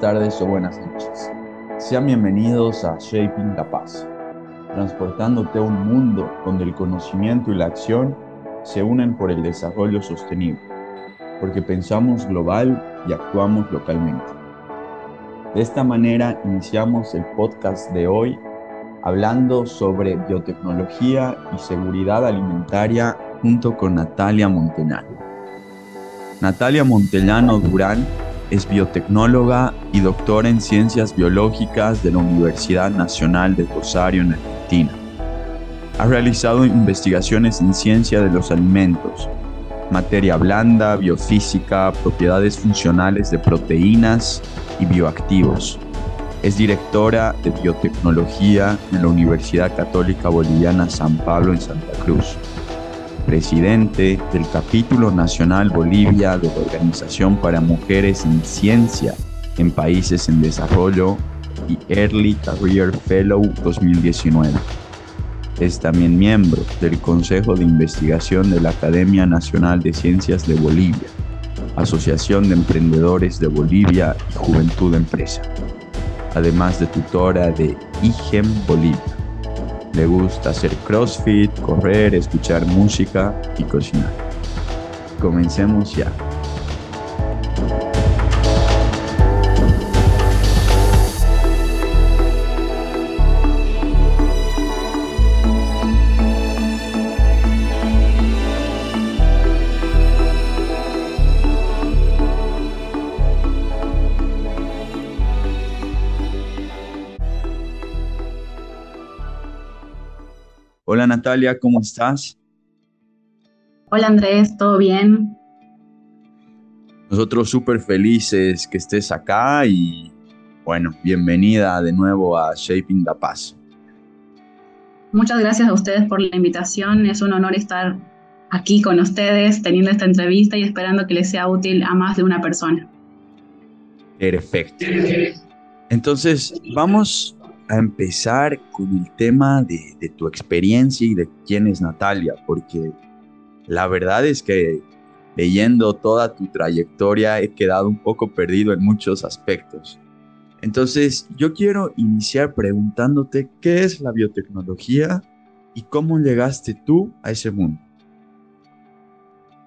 tardes o buenas noches. Sean bienvenidos a Shaping la Paz, transportándote a un mundo donde el conocimiento y la acción se unen por el desarrollo sostenible, porque pensamos global y actuamos localmente. De esta manera iniciamos el podcast de hoy hablando sobre biotecnología y seguridad alimentaria junto con Natalia Montenano. Natalia Montellano Durán es biotecnóloga y doctora en ciencias biológicas de la Universidad Nacional de Rosario en Argentina. Ha realizado investigaciones en ciencia de los alimentos, materia blanda, biofísica, propiedades funcionales de proteínas y bioactivos. Es directora de biotecnología en la Universidad Católica Boliviana San Pablo en Santa Cruz presidente del capítulo nacional Bolivia de la Organización para Mujeres en Ciencia en Países en Desarrollo y Early Career Fellow 2019. Es también miembro del Consejo de Investigación de la Academia Nacional de Ciencias de Bolivia, Asociación de Emprendedores de Bolivia y Juventud Empresa, además de tutora de IGEM Bolivia. Le gusta hacer CrossFit, correr, escuchar música y cocinar. Comencemos ya. Natalia, ¿cómo estás? Hola Andrés, ¿todo bien? Nosotros súper felices que estés acá y bueno, bienvenida de nuevo a Shaping the Paz. Muchas gracias a ustedes por la invitación, es un honor estar aquí con ustedes teniendo esta entrevista y esperando que les sea útil a más de una persona. Perfecto. Entonces, vamos a empezar con el tema de, tu experiencia y de quién es Natalia, porque la verdad es que leyendo toda tu trayectoria he quedado un poco perdido en muchos aspectos. Entonces, yo quiero iniciar preguntándote qué es la biotecnología y cómo llegaste tú a ese mundo.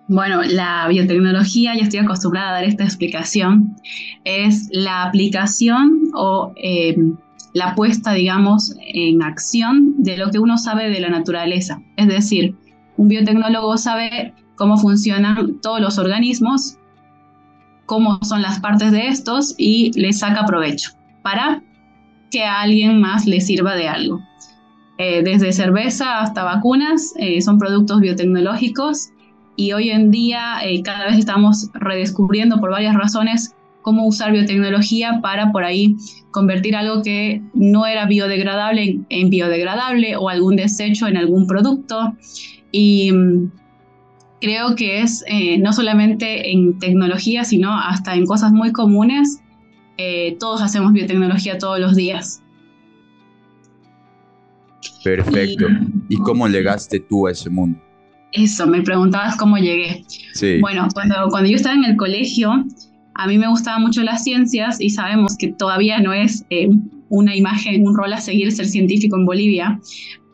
Bueno, la biotecnología, ya estoy acostumbrada a dar esta explicación, es la aplicación o eh, la puesta, digamos, en acción de lo que uno sabe de la naturaleza. Es decir, un biotecnólogo sabe cómo funcionan todos los organismos, cómo son las partes de estos y le saca provecho para que a alguien más le sirva de algo. Eh, desde cerveza hasta vacunas eh, son productos biotecnológicos y hoy en día eh, cada vez estamos redescubriendo por varias razones cómo usar biotecnología para por ahí convertir algo que no era biodegradable en, biodegradable o algún desecho en algún producto. Y mm, creo que es eh, no solamente en tecnología, sino hasta en cosas muy comunes. Eh, todos hacemos biotecnología todos los días. Perfecto. ¿Y, cómo llegaste tú a ese mundo? Eso, me preguntabas cómo llegué. Sí. Bueno, cuando, cuando yo estaba en el colegio, a mí me gustaban mucho las ciencias y sabemos que todavía no es eh, una imagen, un rol a seguir ser científico en Bolivia,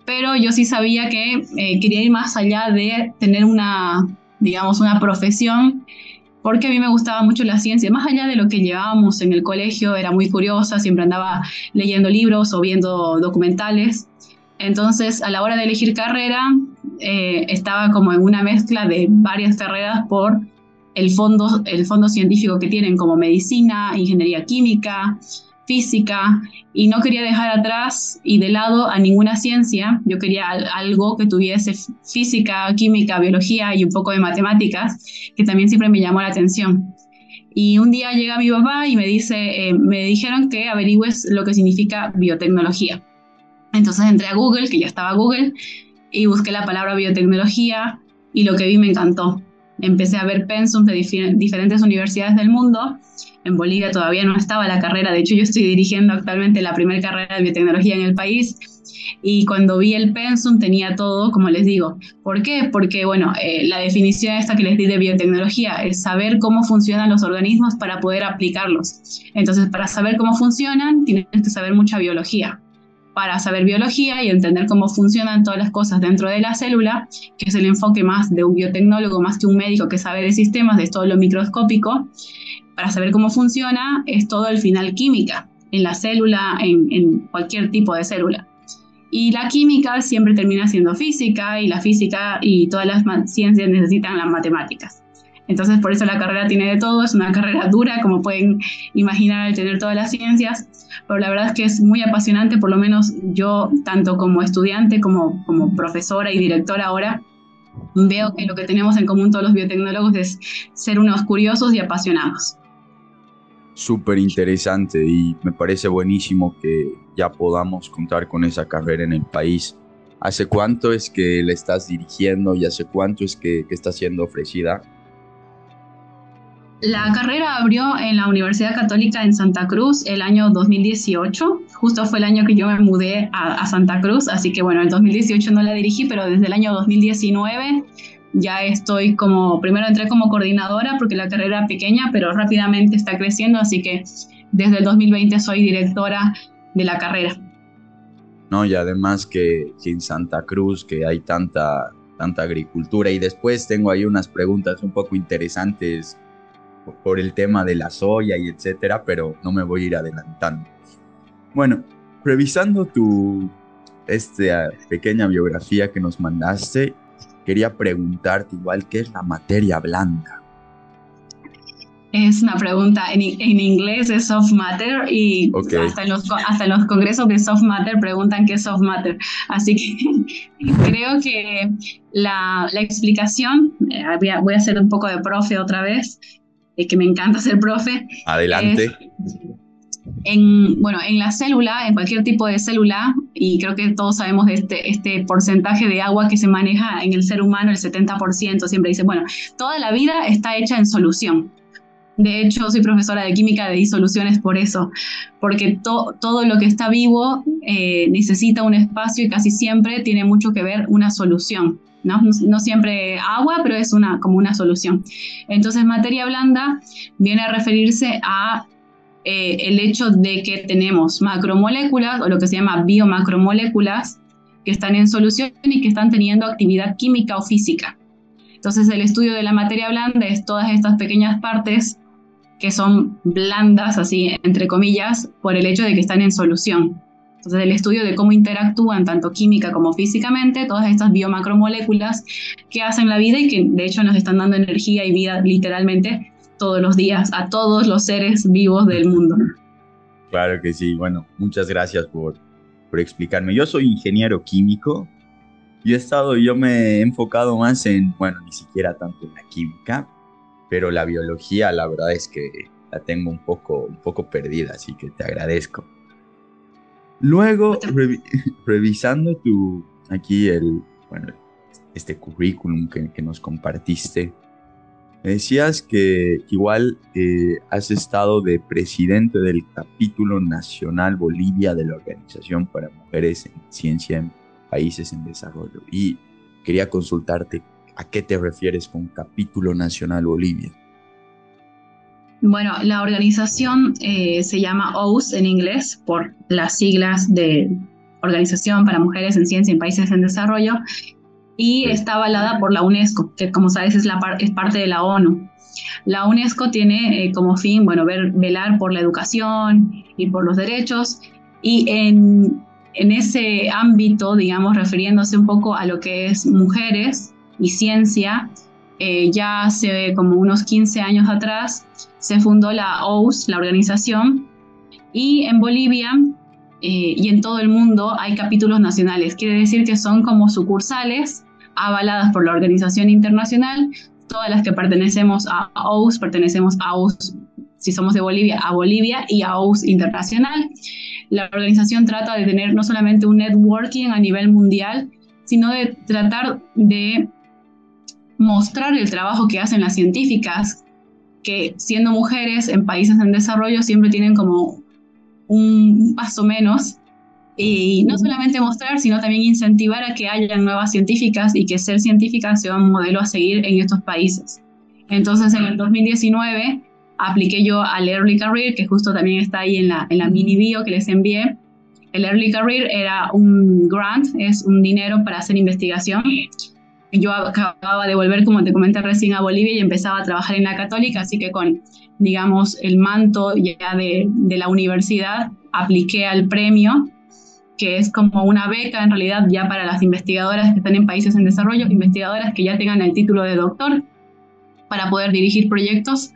pero yo sí sabía que eh, quería ir más allá de tener una, digamos, una profesión, porque a mí me gustaba mucho la ciencia, más allá de lo que llevábamos en el colegio, era muy curiosa, siempre andaba leyendo libros o viendo documentales. Entonces, a la hora de elegir carrera, eh, estaba como en una mezcla de varias carreras por el fondo, el fondo científico que tienen como medicina, ingeniería química, física, y no quería dejar atrás y de lado a ninguna ciencia. Yo quería algo que tuviese física, química, biología y un poco de matemáticas, que también siempre me llamó la atención. Y un día llega mi papá y me dice, eh, me dijeron que averigües lo que significa biotecnología. Entonces entré a Google, que ya estaba Google, y busqué la palabra biotecnología y lo que vi me encantó empecé a ver pensums de diferentes universidades del mundo. En Bolivia todavía no estaba la carrera, de hecho yo estoy dirigiendo actualmente la primera carrera de biotecnología en el país y cuando vi el pensum tenía todo, como les digo. ¿Por qué? Porque, bueno, eh, la definición esta que les di de biotecnología es saber cómo funcionan los organismos para poder aplicarlos. Entonces, para saber cómo funcionan, tienes que saber mucha biología. Para saber biología y entender cómo funcionan todas las cosas dentro de la célula, que es el enfoque más de un biotecnólogo, más que un médico que sabe de sistemas, de todo lo microscópico, para saber cómo funciona es todo el final química, en la célula, en, cualquier tipo de célula. Y la química siempre termina siendo física y la física y todas las ciencias necesitan las matemáticas. Entonces por eso la carrera tiene de todo, es una carrera dura, como pueden imaginar al tener todas las ciencias, pero la verdad es que es muy apasionante, por lo menos yo, tanto como estudiante como, como profesora y directora ahora, veo que lo que tenemos en común todos los biotecnólogos es ser unos curiosos y apasionados súper interesante y me parece buenísimo que ya podamos contar con esa carrera en el país. ¿Hace cuánto es que la estás dirigiendo y hace cuánto es que, está siendo ofrecida? La carrera abrió en la Universidad Católica en Santa Cruz el año 2018. Justo fue el año que yo me mudé a, Santa Cruz, así que bueno, el 2018 no la dirigí, pero desde el año 2019 ya estoy como, primero entré como coordinadora porque la carrera era pequeña, pero rápidamente está creciendo, así que desde el 2020 soy directora de la carrera. No, y además que, en Santa Cruz, que hay tanta, tanta agricultura, y después tengo ahí unas preguntas un poco interesantes por el tema de la soya y etcétera, pero no me voy a ir adelantando. Bueno, revisando tu esta pequeña biografía que nos mandaste, quería preguntarte igual, ¿qué es la materia blanda? Es una pregunta, en, inglés es soft matter y hasta, en los, hasta los congresos de soft matter preguntan qué es soft matter. Así que creo que la, la explicación, eh, voy, a, hacer un poco de profe otra vez, eh, que me encanta ser profe. Adelante en, bueno, en la célula, en cualquier tipo de célula, y creo que todos sabemos de este, este porcentaje de agua que se maneja en el ser humano, el 70%, siempre dice, bueno, toda la vida está hecha en solución. De hecho, soy profesora de química de disoluciones por eso, porque todo lo que está vivo eh, necesita un espacio y casi siempre tiene mucho que ver una solución. ¿No? no siempre agua, pero es una, como una solución. Entonces, materia blanda viene a referirse a eh, el hecho de que tenemos macromoléculas o lo que se llama biomacromoléculas que están en solución y que están teniendo actividad química o física. Entonces el estudio de la materia blanda es todas estas pequeñas partes que son blandas, así entre comillas, por el hecho de que están en solución. Entonces el estudio de cómo interactúan tanto química como físicamente todas estas biomacromoléculas que hacen la vida y que de hecho nos están dando energía y vida literalmente todos los días a todos los seres vivos del mundo. Claro que sí. Bueno, muchas gracias por, por explicarme. Yo soy ingeniero químico. y he estado, yo me he enfocado más en, bueno, ni siquiera tanto en la química, pero la biología, la verdad es que la tengo un poco, un poco perdida, así que te agradezco. Luego, revisando tu, aquí el, bueno, este currículum que, que nos compartiste, me decías que igual eh, has estado de presidente del capítulo nacional Bolivia de la Organización para Mujeres en Ciencia en Países en Desarrollo. Y quería consultarte a qué te refieres con capítulo nacional Bolivia. Bueno, la organización eh, se llama OUS en inglés por las siglas de Organización para Mujeres en Ciencia en Países en Desarrollo y está avalada por la UNESCO, que como sabes es, la es parte de la ONU. La UNESCO tiene eh, como fin, bueno, ver, velar por la educación y por los derechos y en, en ese ámbito, digamos, refiriéndose un poco a lo que es mujeres y ciencia, eh, ya hace como unos 15 años atrás se fundó la OUS, la organización, y en Bolivia eh, y en todo el mundo hay capítulos nacionales. Quiere decir que son como sucursales avaladas por la organización internacional. Todas las que pertenecemos a OUS, pertenecemos a OUS, si somos de Bolivia, a Bolivia y a OUS Internacional. La organización trata de tener no solamente un networking a nivel mundial, sino de tratar de mostrar el trabajo que hacen las científicas, que siendo mujeres en países en desarrollo siempre tienen como un paso menos y no solamente mostrar, sino también incentivar a que haya nuevas científicas y que ser científica sea un modelo a seguir en estos países. Entonces, en el 2019 apliqué yo al Early Career, que justo también está ahí en la, en la mini bio que les envié. El Early Career era un grant, es un dinero para hacer investigación. Yo acababa de volver, como te comenté recién, a Bolivia y empezaba a trabajar en la católica, así que con, digamos, el manto ya de, de la universidad, apliqué al premio que es como una beca en realidad ya para las investigadoras que están en países en desarrollo, investigadoras que ya tengan el título de doctor para poder dirigir proyectos.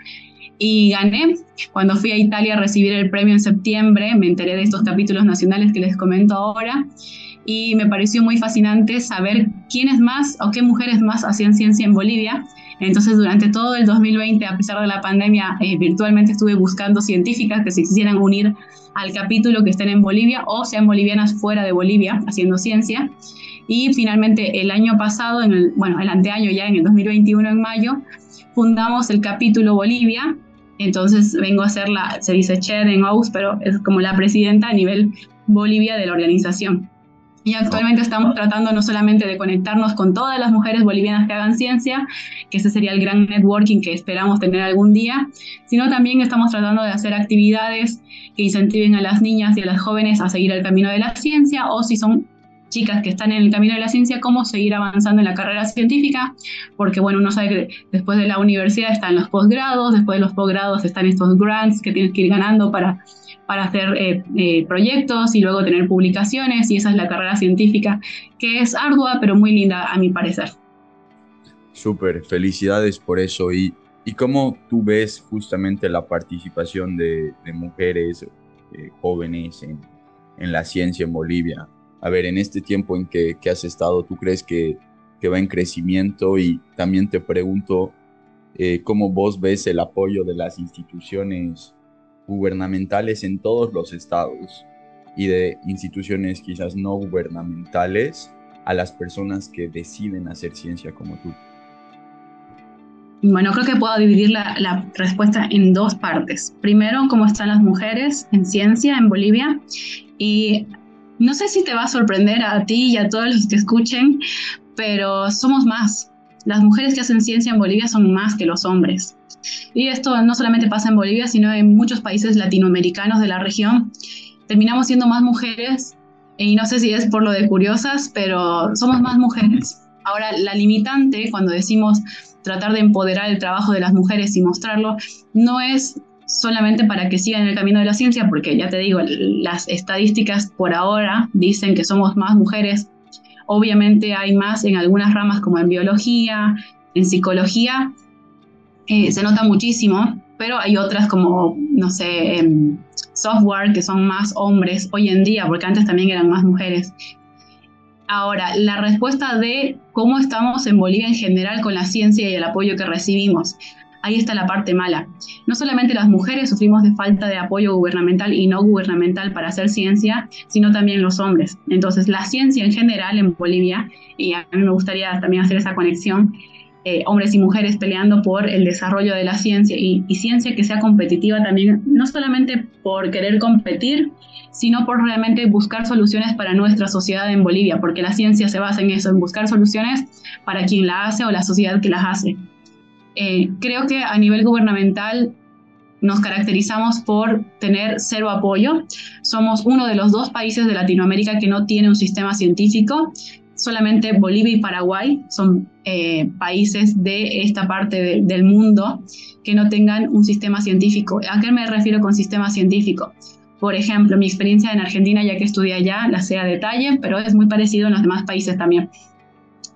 Y gané. Cuando fui a Italia a recibir el premio en septiembre, me enteré de estos capítulos nacionales que les comento ahora y me pareció muy fascinante saber quiénes más o qué mujeres más hacían ciencia en Bolivia. Entonces, durante todo el 2020, a pesar de la pandemia, eh, virtualmente estuve buscando científicas que se quisieran unir al capítulo que estén en Bolivia o sean bolivianas fuera de Bolivia haciendo ciencia. Y finalmente el año pasado, en el, bueno, el anteaño ya en el 2021 en mayo, fundamos el capítulo Bolivia. Entonces vengo a ser la, se dice chair en OUS, pero es como la presidenta a nivel Bolivia de la organización. Y actualmente estamos tratando no solamente de conectarnos con todas las mujeres bolivianas que hagan ciencia, que ese sería el gran networking que esperamos tener algún día, sino también estamos tratando de hacer actividades que incentiven a las niñas y a las jóvenes a seguir el camino de la ciencia o si son chicas que están en el camino de la ciencia, cómo seguir avanzando en la carrera científica, porque bueno, uno sabe que después de la universidad están los posgrados, después de los posgrados están estos grants que tienes que ir ganando para para hacer eh, eh, proyectos y luego tener publicaciones y esa es la carrera científica que es ardua pero muy linda a mi parecer. Súper, felicidades por eso y, y cómo tú ves justamente la participación de, mujeres eh, jóvenes en, en, la ciencia en Bolivia. A ver, en este tiempo en que, que has estado, ¿tú crees que, que, va en crecimiento? Y también te pregunto, ¿cómo vos ves el apoyo de las instituciones gubernamentales en todos los estados y de instituciones quizás no gubernamentales a las personas que deciden hacer ciencia como tú? Bueno, creo que puedo dividir la, respuesta en dos partes. Primero, cómo están las mujeres en ciencia en Bolivia. Y no sé si te va a sorprender a ti y a todos los que escuchen, pero somos más. Las mujeres que hacen ciencia en Bolivia son más que los hombres. Y esto no solamente pasa en Bolivia, sino en muchos países latinoamericanos de la región. Terminamos siendo más mujeres, y no sé si es por lo de curiosas, pero somos más mujeres. Ahora, la limitante, cuando decimos tratar de empoderar el trabajo de las mujeres y mostrarlo, no es solamente para que sigan el camino de la ciencia, porque ya te digo, las estadísticas por ahora dicen que somos más mujeres. Obviamente hay más en algunas ramas como en biología, en psicología, eh, se nota muchísimo, pero hay otras como, no sé, em, software que son más hombres hoy en día, porque antes también eran más mujeres. Ahora, la respuesta de cómo estamos en Bolivia en general con la ciencia y el apoyo que recibimos. Ahí está la parte mala. No solamente las mujeres sufrimos de falta de apoyo gubernamental y no gubernamental para hacer ciencia, sino también los hombres. Entonces, la ciencia en general en Bolivia, y a mí me gustaría también hacer esa conexión, eh, hombres y mujeres peleando por el desarrollo de la ciencia y, ciencia que sea competitiva también, no solamente por querer competir, sino por realmente buscar soluciones para nuestra sociedad en Bolivia, porque la ciencia se basa en eso, en buscar soluciones para quien la hace o la sociedad que las hace. Eh, creo que a nivel gubernamental nos caracterizamos por tener cero apoyo. Somos uno de los dos países de Latinoamérica que no tiene un sistema científico solamente Bolivia y Paraguay son eh, países de esta parte del mundo que no tengan un sistema científico. ¿A qué me refiero con sistema científico? Por ejemplo, mi experiencia en Argentina, ya que estudié allá, la sé a detalle, pero es muy parecido en los demás países también.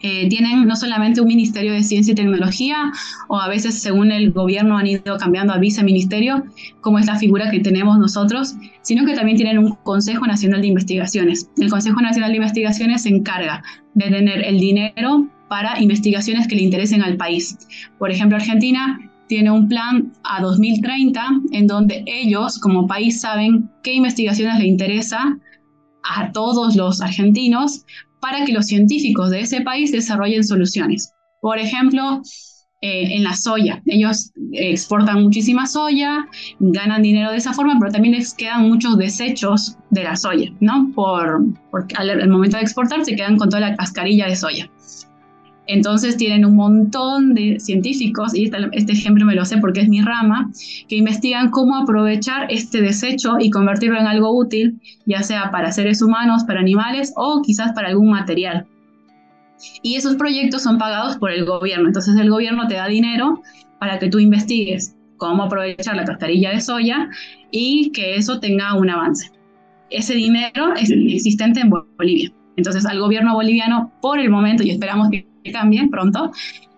Eh, tienen no solamente un Ministerio de Ciencia y Tecnología, o a veces según el gobierno han ido cambiando a viceministerio, como es la figura que tenemos nosotros, sino que también tienen un Consejo Nacional de Investigaciones. El Consejo Nacional de Investigaciones se encarga de tener el dinero para investigaciones que le interesen al país. Por ejemplo, Argentina tiene un plan a 2030 en donde ellos como país saben qué investigaciones le interesa a todos los argentinos para que los científicos de ese país desarrollen soluciones. Por ejemplo, eh, en la soya. Ellos exportan muchísima soya, ganan dinero de esa forma, pero también les quedan muchos desechos de la soya, ¿no? Por, porque al, momento de exportar se quedan con toda la cascarilla de soya. Entonces tienen un montón de científicos, y este ejemplo me lo sé porque es mi rama, que investigan cómo aprovechar este desecho y convertirlo en algo útil, ya sea para seres humanos, para animales o quizás para algún material. Y esos proyectos son pagados por el gobierno. Entonces el gobierno te da dinero para que tú investigues cómo aprovechar la cascarilla de soya y que eso tenga un avance. Ese dinero es existente en Bolivia. Entonces al gobierno boliviano, por el momento, y esperamos que cambie pronto,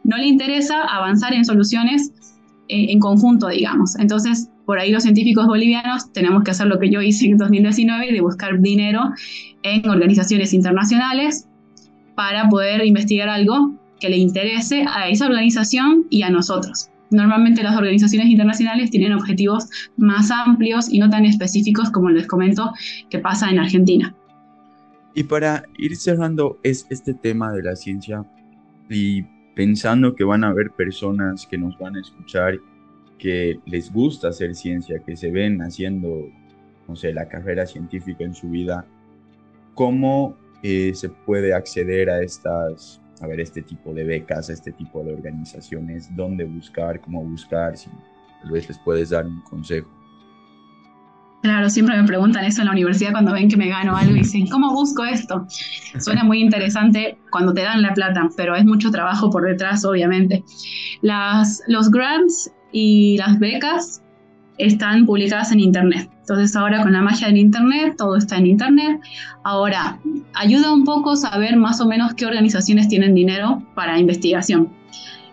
no le interesa avanzar en soluciones eh, en conjunto, digamos. Entonces, por ahí los científicos bolivianos tenemos que hacer lo que yo hice en 2019, de buscar dinero en organizaciones internacionales para poder investigar algo que le interese a esa organización y a nosotros. Normalmente las organizaciones internacionales tienen objetivos más amplios y no tan específicos como les comento que pasa en Argentina. Y para ir cerrando es este tema de la ciencia y pensando que van a haber personas que nos van a escuchar que les gusta hacer ciencia, que se ven haciendo, no sé, la carrera científica en su vida, ¿cómo eh, se puede acceder a estas, a ver, este tipo de becas, a este tipo de organizaciones, dónde buscar, cómo buscar, si tal vez les puedes dar un consejo. Claro, siempre me preguntan eso en la universidad cuando ven que me gano algo y dicen, ¿cómo busco esto? Suena muy interesante cuando te dan la plata, pero es mucho trabajo por detrás, obviamente. Las, los grants y las becas están publicadas en Internet. Entonces ahora con la magia del Internet, todo está en Internet. Ahora, ayuda un poco saber más o menos qué organizaciones tienen dinero para investigación.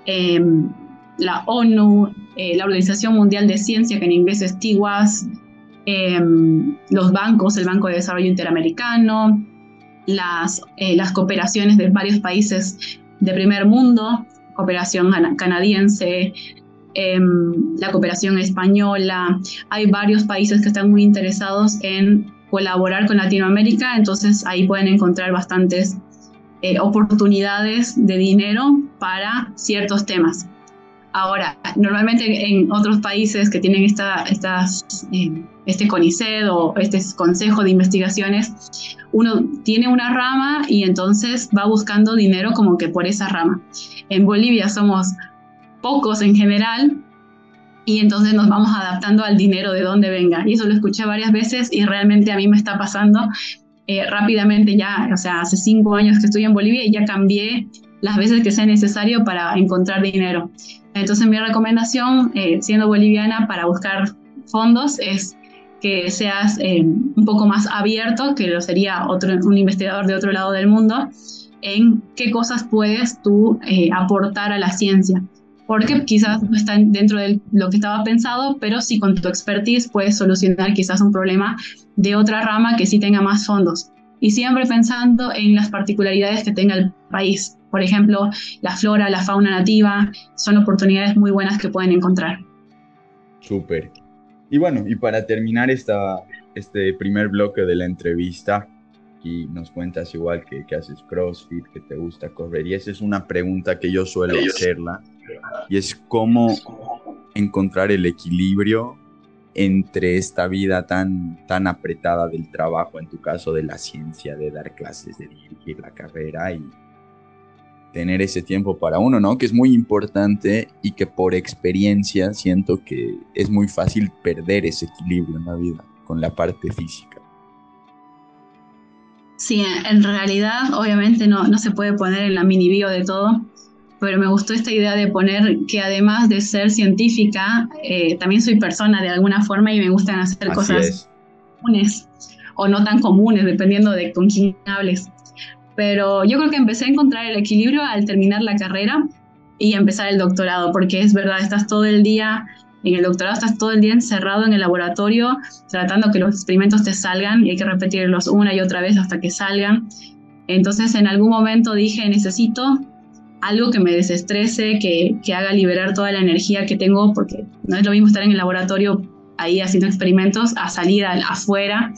Em, la ONU, eh, la Organización Mundial de Ciencia, que en inglés es TIWAS, em, los bancos, el Banco de Desarrollo Interamericano, las, eh, las cooperaciones de varios países de primer mundo, cooperación canadiense, Em, la cooperación española. Hay varios países que están muy interesados en colaborar con Latinoamérica, entonces ahí pueden encontrar bastantes eh, oportunidades de dinero para ciertos temas. Ahora, normalmente en otros países que tienen esta, estas, eh, este CONICET o este Consejo de Investigaciones, uno tiene una rama y entonces va buscando dinero como que por esa rama. En Bolivia somos pocos en general, y entonces nos vamos adaptando al dinero de donde venga. Y eso lo escuché varias veces y realmente a mí me está pasando eh, rápidamente ya, o sea, hace cinco años que estoy en Bolivia y ya cambié las veces que sea necesario para encontrar dinero. Entonces mi recomendación, eh, siendo boliviana, para buscar fondos es que seas eh, un poco más abierto, que lo sería otro, un investigador de otro lado del mundo, en qué cosas puedes tú aportar a la ciencia porque quizás no están dentro de lo que estaba pensado, pero sí con tu expertise puedes solucionar quizás un problema de otra rama que sí tenga más fondos. Y siempre pensando en las particularidades que tenga el país. Por ejemplo, la flora, la fauna nativa, son oportunidades muy buenas que pueden encontrar. Súper. Y bueno, y para terminar esta, este primer bloque de la entrevista, y nos cuentas igual que, que, haces CrossFit, que te gusta correr. Y esa es una pregunta que yo suelo hacerla y es cómo encontrar el equilibrio entre esta vida tan, tan apretada del trabajo, en tu caso de la ciencia, de dar clases, de dirigir la carrera y tener ese tiempo para uno, ¿no? Que es muy importante y que por experiencia siento que es muy fácil perder ese equilibrio en la vida con la parte física. Sí, en realidad obviamente no, no se puede poner en la mini bio de todo, pero me gustó esta idea de poner que además de ser científica, eh, también soy persona de alguna forma y me gustan hacer cosas comunes o no tan comunes, dependiendo de con quién hables. Pero yo creo que empecé a encontrar el equilibrio al terminar la carrera y empezar el doctorado, porque es verdad, estás todo el día, en el doctorado estás todo el día encerrado en el laboratorio, tratando que los experimentos te salgan y hay que repetirlos una y otra vez hasta que salgan. Entonces en algún momento dije, necesito algo que me desestrese, que, que, haga liberar toda la energía que tengo, porque no es lo mismo estar en el laboratorio ahí haciendo experimentos a salir afuera.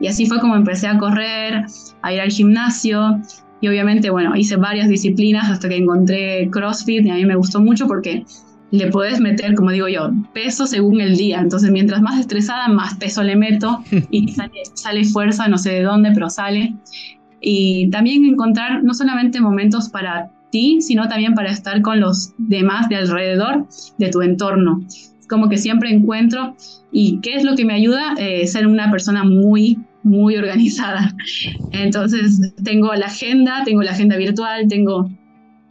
Y así fue como empecé a correr, a ir al gimnasio. y obviamente, bueno, hice varias disciplinas hasta que encontré CrossFit y a mí me gustó mucho porque le puedes meter, como digo yo, peso según el día. Entonces, mientras más estresada, más peso le meto y sale, sale fuerza, no sé de dónde, pero sale. Y también encontrar no solamente momentos para ti, sino también para estar con los demás de alrededor de tu entorno. Como que siempre encuentro, ¿y qué es lo que me ayuda? Eh, ser una persona muy, muy organizada. Entonces, tengo la agenda, tengo la agenda virtual, tengo,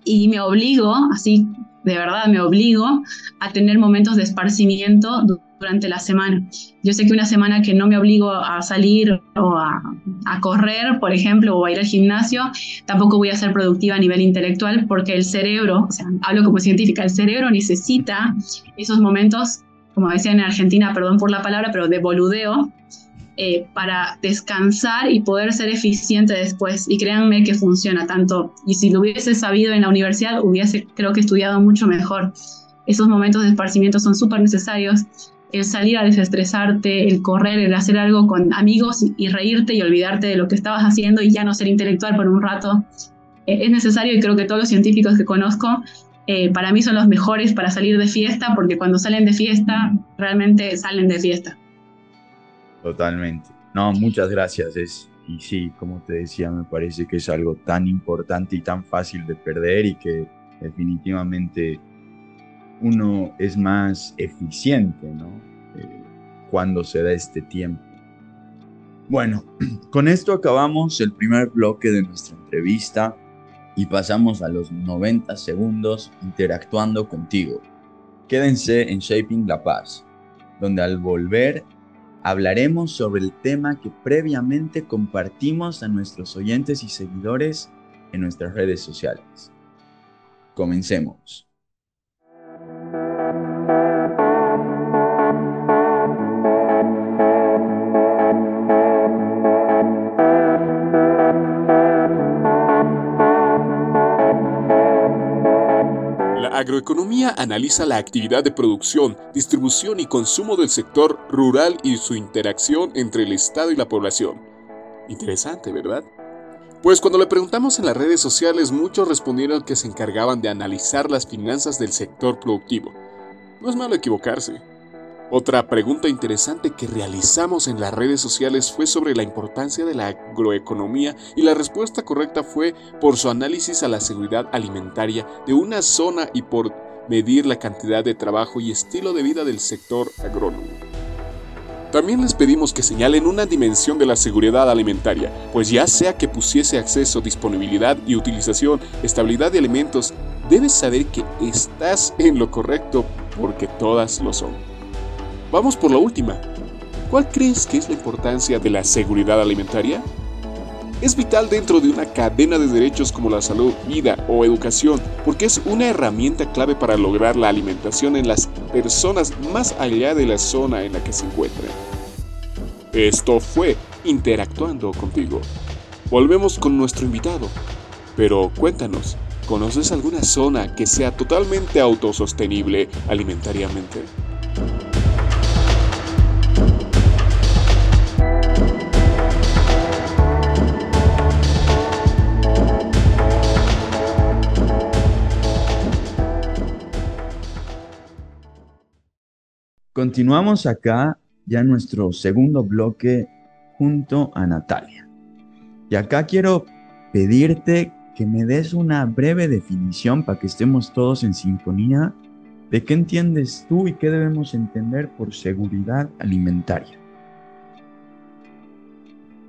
y me obligo, así de verdad me obligo a tener momentos de esparcimiento durante la semana. Yo sé que una semana que no me obligo a salir o a, correr, por ejemplo, o a ir al gimnasio, tampoco voy a ser productiva a nivel intelectual porque el cerebro, o sea, hablo como científica, el cerebro necesita esos momentos, como decía en Argentina, perdón por la palabra, pero de boludeo, eh, para descansar y poder ser eficiente después. Y créanme que funciona tanto. Y si lo hubiese sabido en la universidad, hubiese creo que estudiado mucho mejor. Esos momentos de esparcimiento son súper necesarios. El salir a desestresarte, el correr, el hacer algo con amigos y, reírte y olvidarte de lo que estabas haciendo y ya no ser intelectual por un rato. Eh, es necesario y creo que todos los científicos que conozco eh, para mí son los mejores para salir de fiesta porque cuando salen de fiesta realmente salen de fiesta. Totalmente. No, muchas gracias. Es, y sí, como te decía, me parece que es algo tan importante y tan fácil de perder y que definitivamente uno es más eficiente, ¿no? Eh, cuando se da este tiempo. Bueno, con esto acabamos el primer bloque de nuestra entrevista y pasamos a los 90 segundos interactuando contigo. Quédense en Shaping La Paz, donde al volver hablaremos sobre el tema que previamente compartimos a nuestros oyentes y seguidores en nuestras redes sociales. Comencemos. Agroeconomía analiza la actividad de producción, distribución y consumo del sector rural y su interacción entre el Estado y la población. Interesante, ¿verdad? Pues cuando le preguntamos en las redes sociales, muchos respondieron que se encargaban de analizar las finanzas del sector productivo. No es malo equivocarse. Otra pregunta interesante que realizamos en las redes sociales fue sobre la importancia de la agroeconomía y la respuesta correcta fue por su análisis a la seguridad alimentaria de una zona y por medir la cantidad de trabajo y estilo de vida del sector agrónomo. También les pedimos que señalen una dimensión de la seguridad alimentaria, pues ya sea que pusiese acceso, disponibilidad y utilización, estabilidad de alimentos, debes saber que estás en lo correcto porque todas lo son. Vamos por la última. ¿Cuál crees que es la importancia de la seguridad alimentaria? Es vital dentro de una cadena de derechos como la salud, vida o educación, porque es una herramienta clave para lograr la alimentación en las personas más allá de la zona en la que se encuentran. Esto fue Interactuando contigo. Volvemos con nuestro invitado. Pero cuéntanos, ¿conoces alguna zona que sea totalmente autosostenible alimentariamente? Continuamos acá ya nuestro segundo bloque junto a Natalia. Y acá quiero pedirte que me des una breve definición para que estemos todos en sintonía de qué entiendes tú y qué debemos entender por seguridad alimentaria.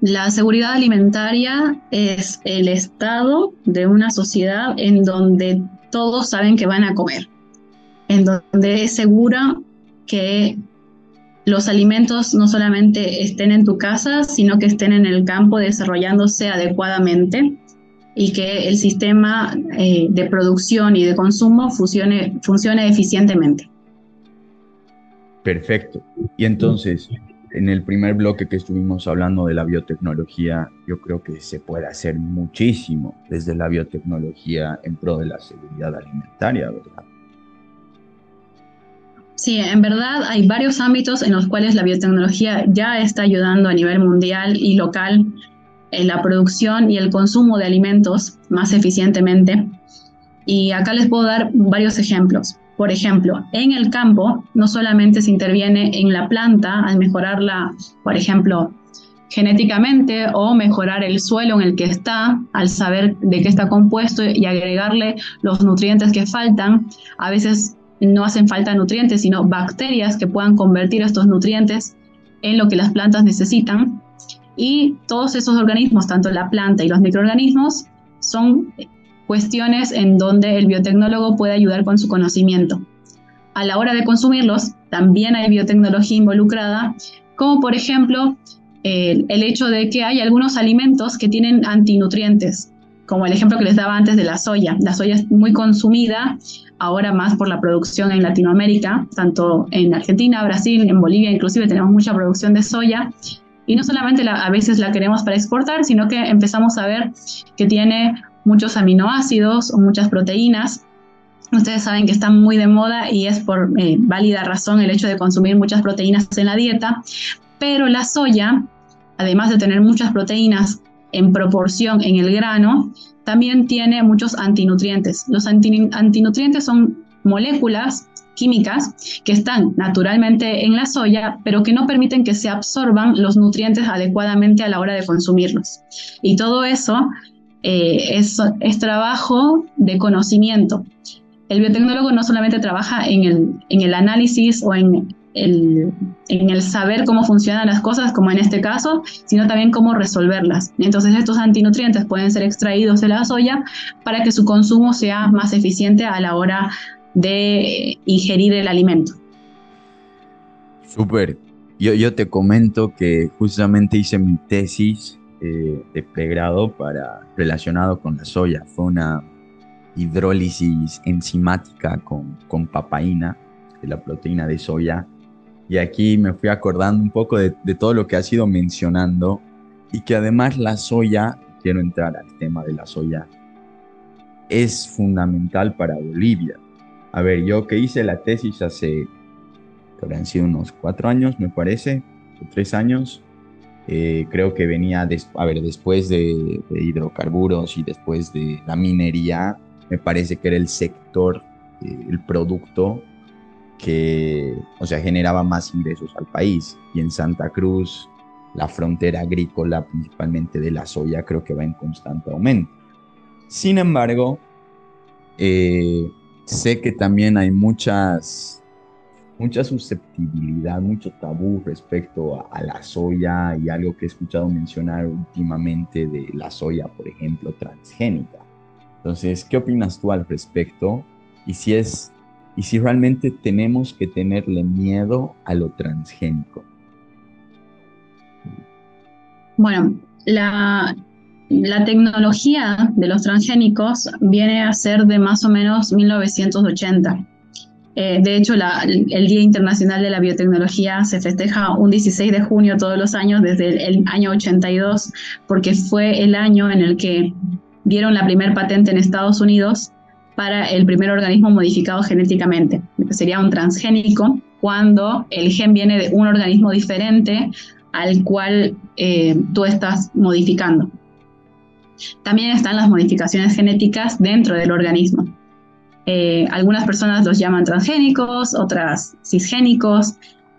La seguridad alimentaria es el estado de una sociedad en donde todos saben que van a comer, en donde es segura que los alimentos no solamente estén en tu casa, sino que estén en el campo desarrollándose adecuadamente y que el sistema eh, de producción y de consumo funcione, funcione eficientemente. Perfecto. Y entonces, en el primer bloque que estuvimos hablando de la biotecnología, yo creo que se puede hacer muchísimo desde la biotecnología en pro de la seguridad alimentaria, ¿verdad? Sí, en verdad hay varios ámbitos en los cuales la biotecnología ya está ayudando a nivel mundial y local en la producción y el consumo de alimentos más eficientemente. Y acá les puedo dar varios ejemplos. Por ejemplo, en el campo no solamente se interviene en la planta al mejorarla, por ejemplo, genéticamente o mejorar el suelo en el que está al saber de qué está compuesto y agregarle los nutrientes que faltan. A veces no hacen falta nutrientes, sino bacterias que puedan convertir estos nutrientes en lo que las plantas necesitan. Y todos esos organismos, tanto la planta y los microorganismos, son cuestiones en donde el biotecnólogo puede ayudar con su conocimiento. A la hora de consumirlos, también hay biotecnología involucrada, como por ejemplo el, hecho de que hay algunos alimentos que tienen antinutrientes, como el ejemplo que les daba antes de la soya. La soya es muy consumida ahora más por la producción en Latinoamérica, tanto en Argentina, Brasil, en Bolivia, inclusive tenemos mucha producción de soya. Y no solamente a veces la queremos para exportar, sino que empezamos a ver que tiene muchos aminoácidos o muchas proteínas. Ustedes saben que está muy de moda y es por eh, válida razón el hecho de consumir muchas proteínas en la dieta, pero la soya, además de tener muchas proteínas en proporción en el grano, también tiene muchos antinutrientes. Los antinutrientes son moléculas químicas que están naturalmente en la soya, pero que no permiten que se absorban los nutrientes adecuadamente a la hora de consumirlos. Y todo eso eh, es, trabajo de conocimiento. El biotecnólogo no solamente trabaja en el análisis o en el, en el saber cómo funcionan las cosas, como en este caso, sino también cómo resolverlas. Entonces estos antinutrientes pueden ser extraídos de la soya para que su consumo sea más eficiente a la hora de ingerir el alimento. Súper. Yo, yo te comento que justamente hice mi tesis eh, de pregrado para, relacionado con la soya. Fue una hidrólisis enzimática con, con papaína, la proteína de soya, y aquí me fui acordando un poco de, todo lo que has ido mencionando y que además la soya, quiero entrar al tema de la soya, es fundamental para Bolivia. A ver, yo que hice la tesis hace, habrán sido unos cuatro años, me parece, o tres años, eh, creo que venía, a ver, después de, hidrocarburos y después de la minería, me parece que era el sector, eh, el producto que, o sea, generaba más ingresos al país. Y en Santa Cruz, la frontera agrícola, principalmente de la soya, creo que va en constante aumento. Sin embargo, eh, sé que también hay muchas, mucha susceptibilidad, mucho tabú respecto a, la soya y algo que he escuchado mencionar últimamente de la soya, por ejemplo, transgénica. Entonces, ¿qué opinas tú al respecto? Y si es y si realmente tenemos que tenerle miedo a lo transgénico. Bueno, la, tecnología de los transgénicos viene a ser de más o menos 1980. Eh, de hecho, el Día Internacional de la Biotecnología se festeja un 16 de junio todos los años desde el, el año 82, porque fue el año en el que dieron la primera patente en Estados Unidos para el primer organismo modificado genéticamente, sería un transgénico, cuando el gen viene de un organismo diferente al cual eh, tú estás modificando. También están las modificaciones genéticas dentro del organismo. Eh, algunas personas los llaman transgénicos, otras cisgénicos.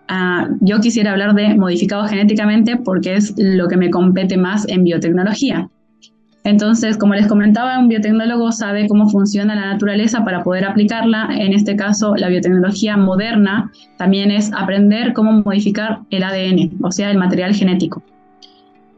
Ah, yo quisiera hablar de modificado genéticamente porque es lo que me compete más en biotecnología. Entonces, como les comentaba, un biotecnólogo sabe cómo funciona la naturaleza para poder aplicarla. En este caso, la biotecnología moderna también es aprender cómo modificar el ADN, o sea, el material genético.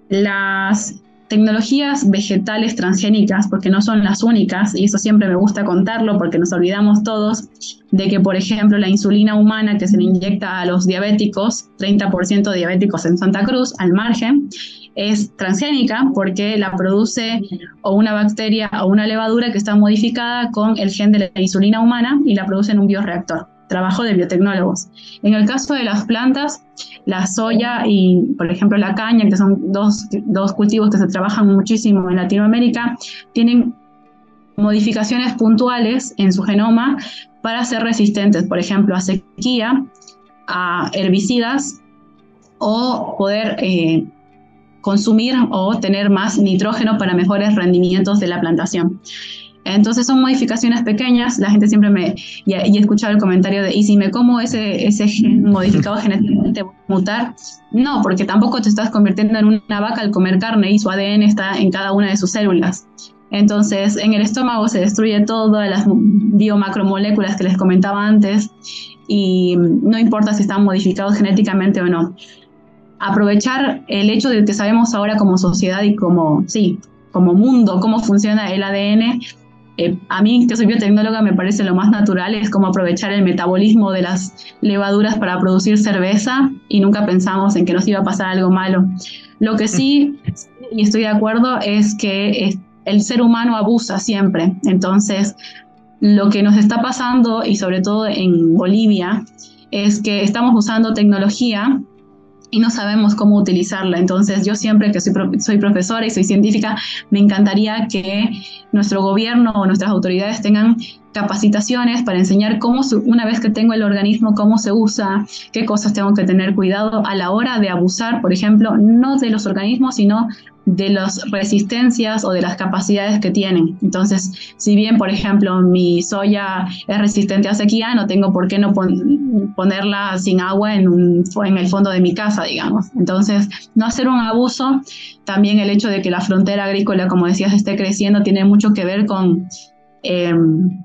Las tecnologías vegetales transgénicas, porque no son las únicas, y eso siempre me gusta contarlo porque nos olvidamos todos de que, por ejemplo, la insulina humana que se le inyecta a los diabéticos, 30% diabéticos en Santa Cruz, al margen, es transgénica porque la produce o una bacteria o una levadura que está modificada con el gen de la insulina humana y la produce en un bioreactor. Trabajo de biotecnólogos. En el caso de las plantas, la soya y, por ejemplo, la caña, que son dos, dos cultivos que se trabajan muchísimo en Latinoamérica, tienen modificaciones puntuales en su genoma para ser resistentes, por ejemplo, a sequía, a herbicidas o poder eh, consumir o tener más nitrógeno para mejores rendimientos de la plantación. Entonces son modificaciones pequeñas, la gente siempre me, y, he escuchado el comentario de, ¿y si me como ese, ese gen modificado genéticamente mutar? No, porque tampoco te estás convirtiendo en una vaca al comer carne y su ADN está en cada una de sus células. Entonces, en el estómago se destruye todas las biomacromoléculas que les comentaba antes y no importa si están modificados genéticamente o no. Aprovechar el hecho de que sabemos ahora como sociedad y como, sí, como mundo cómo funciona el ADN eh, a mí, que soy biotecnóloga, me parece lo más natural, es como aprovechar el metabolismo de las levaduras para producir cerveza y nunca pensamos en que nos iba a pasar algo malo. Lo que sí, y estoy de acuerdo, es que el ser humano abusa siempre. Entonces, lo que nos está pasando, y sobre todo en Bolivia, es que estamos usando tecnología y no sabemos cómo utilizarla. Entonces yo siempre que soy, soy profesora y soy científica, me encantaría que nuestro gobierno o nuestras autoridades tengan capacitaciones para enseñar cómo, una vez que tengo el organismo, cómo se usa, qué cosas tengo que tener cuidado a la hora de abusar, por ejemplo, no de los organismos, sino de las resistencias o de las capacidades que tienen. Entonces, si bien, por ejemplo, mi soya es resistente a sequía, no tengo por qué no ponerla sin agua en, el fondo de mi casa, digamos. Entonces, no hacer un abuso. También el hecho de que la frontera agrícola, como decías, esté creciendo, tiene mucho que ver con... Em,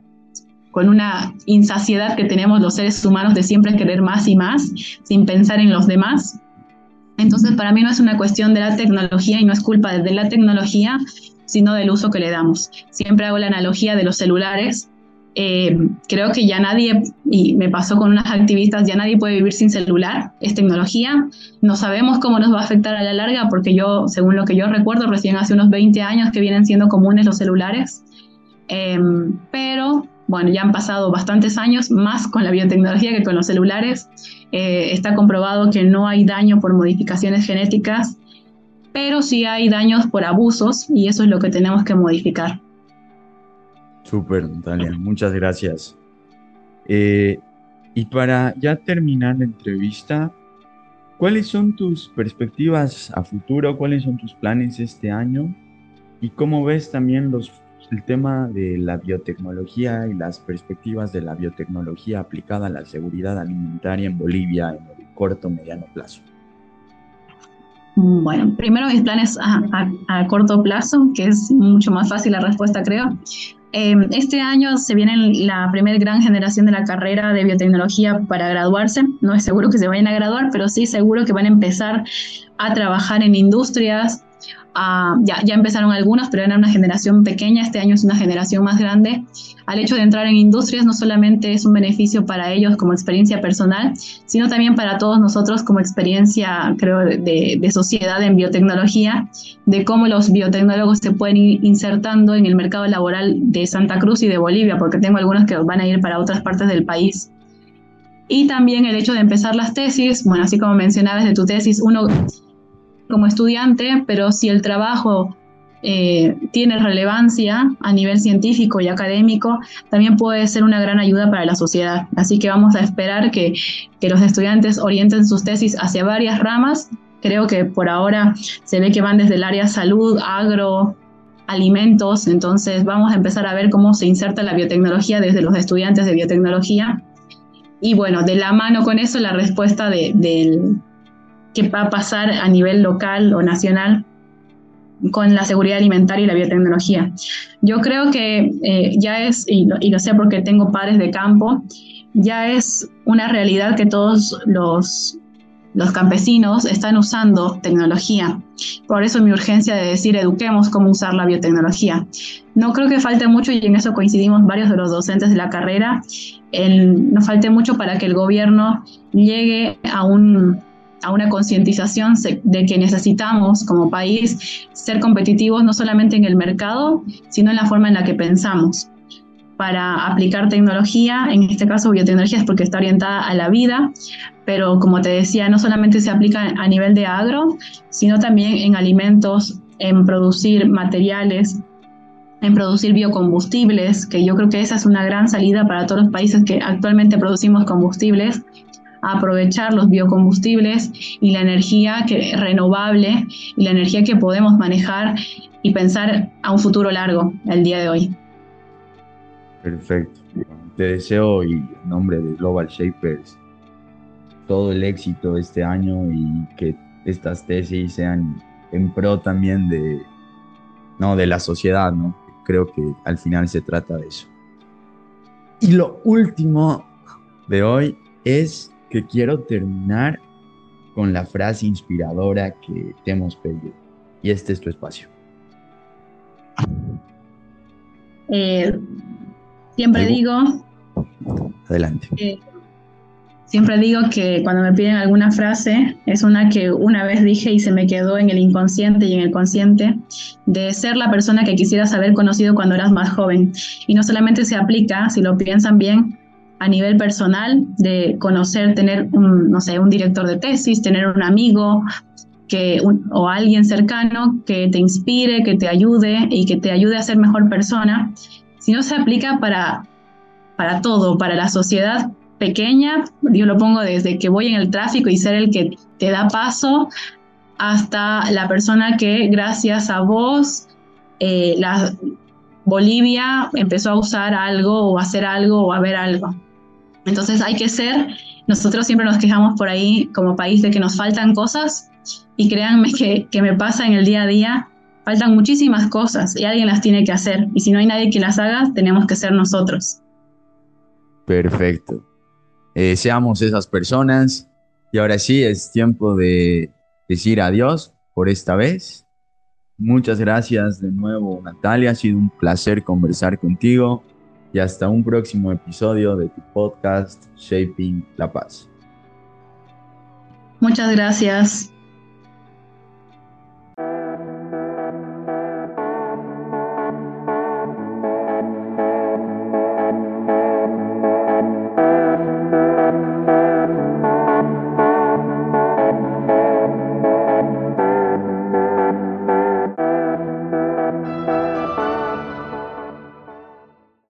con una insaciedad que tenemos los seres humanos de siempre querer más y más, sin pensar en los demás. Entonces, para mí no es una cuestión de la tecnología y no es culpa de la tecnología, sino del uso que le damos. Siempre hago la analogía de los celulares. Eh, creo que ya nadie, y me pasó con unas activistas, ya nadie puede vivir sin celular, es tecnología. No sabemos cómo nos va a afectar a la larga, porque yo, según lo que yo recuerdo, recién hace unos 20 años que vienen siendo comunes los celulares. Eh, pero bueno, ya han pasado bastantes años, más con la biotecnología que con los celulares. Eh, está comprobado que no hay daño por modificaciones genéticas, pero sí hay daños por abusos y eso es lo que tenemos que modificar. Súper, Natalia, muchas gracias. Eh, y para ya terminar la entrevista, ¿cuáles son tus perspectivas a futuro? ¿Cuáles son tus planes este año? ¿Y cómo ves también los el tema de la biotecnología y las perspectivas de la biotecnología aplicada a la seguridad alimentaria en Bolivia en el corto mediano plazo? Bueno, primero mis planes a, corto plazo, que es mucho más fácil la respuesta, creo. Eh, este año se viene la primera gran generación de la carrera de biotecnología para graduarse. No es seguro que se vayan a graduar, pero sí seguro que van a empezar a trabajar en industrias, ya, ya empezaron algunos, pero era una generación pequeña, este año es una generación más grande. Al hecho de entrar en industrias no solamente es un beneficio para ellos como experiencia personal, sino también para todos nosotros como experiencia, creo, de, de sociedad en biotecnología, de cómo los biotecnólogos se pueden ir insertando en el mercado laboral de Santa Cruz y de Bolivia, porque tengo algunos que van a ir para otras partes del país. Y también el hecho de empezar las tesis, bueno, así como mencionabas de tu tesis, uno como estudiante, pero si el trabajo eh, tiene relevancia a nivel científico y académico, también puede ser una gran ayuda para la sociedad. Así que vamos a esperar que, que los estudiantes orienten sus tesis hacia varias ramas. Creo que por ahora se ve que van desde el área salud, agro, alimentos, entonces vamos a empezar a ver cómo se inserta la biotecnología desde los estudiantes de biotecnología. Y bueno, de la mano con eso, la respuesta de, del, qué va a pasar a nivel local o nacional con la seguridad alimentaria y la biotecnología. Yo creo que eh, ya es, y lo, sé porque tengo padres de campo, ya es una realidad que todos los, los campesinos están usando tecnología. Por eso mi urgencia de decir eduquemos cómo usar la biotecnología. No creo que falte mucho, y en eso coincidimos varios de los docentes de la carrera, no falte mucho para que el gobierno llegue a un, a una concientización de que necesitamos como país ser competitivos no solamente en el mercado, sino en la forma en la que pensamos. Para aplicar tecnología, en este caso biotecnología es porque está orientada a la vida, pero como te decía, no solamente se aplica a nivel de agro, sino también en alimentos, en producir materiales, en producir biocombustibles, que yo creo que esa es una gran salida para todos los países que actualmente producimos combustibles, aprovechar los biocombustibles y la energía que, renovable y la energía que podemos manejar y pensar a un futuro largo el día de hoy. Perfecto. Te deseo y en nombre de Global Shapers todo el éxito este año y que estas tesis sean en pro también de, no, de la sociedad, ¿no? Creo que al final se trata de eso. Y lo último de hoy es que quiero terminar con la frase inspiradora que te hemos pedido. Y este es tu espacio. Eh, siempre digo... Adelante. Siempre digo que cuando me piden alguna frase, es una que una vez dije y se me quedó en el inconsciente y en el consciente, de ser la persona que quisieras haber conocido cuando eras más joven. Y no solamente se aplica, si lo piensan bien, a nivel personal, de conocer, tener, un, no sé, un director de tesis, tener un amigo que, o alguien cercano que te inspire, que te ayude y que te ayude a ser mejor persona, si no se aplica para, para todo, para la sociedad pequeña, yo lo pongo desde que voy en el tráfico y ser el que te da paso hasta la persona que gracias a vos, eh, Bolivia empezó a usar algo o a hacer algo o a ver algo. Entonces hay que ser, nosotros siempre nos quejamos por ahí como país de que nos faltan cosas y créanme que, que me pasa en el día a día, faltan muchísimas cosas y alguien las tiene que hacer y si no hay nadie que las haga, tenemos que ser nosotros. Perfecto. Eh, seamos esas personas. Y ahora sí, es tiempo de decir adiós por esta vez. Muchas gracias de nuevo, Natalia. Ha sido un placer conversar contigo. Y hasta un próximo episodio de tu podcast Shaping la Paz. Muchas gracias.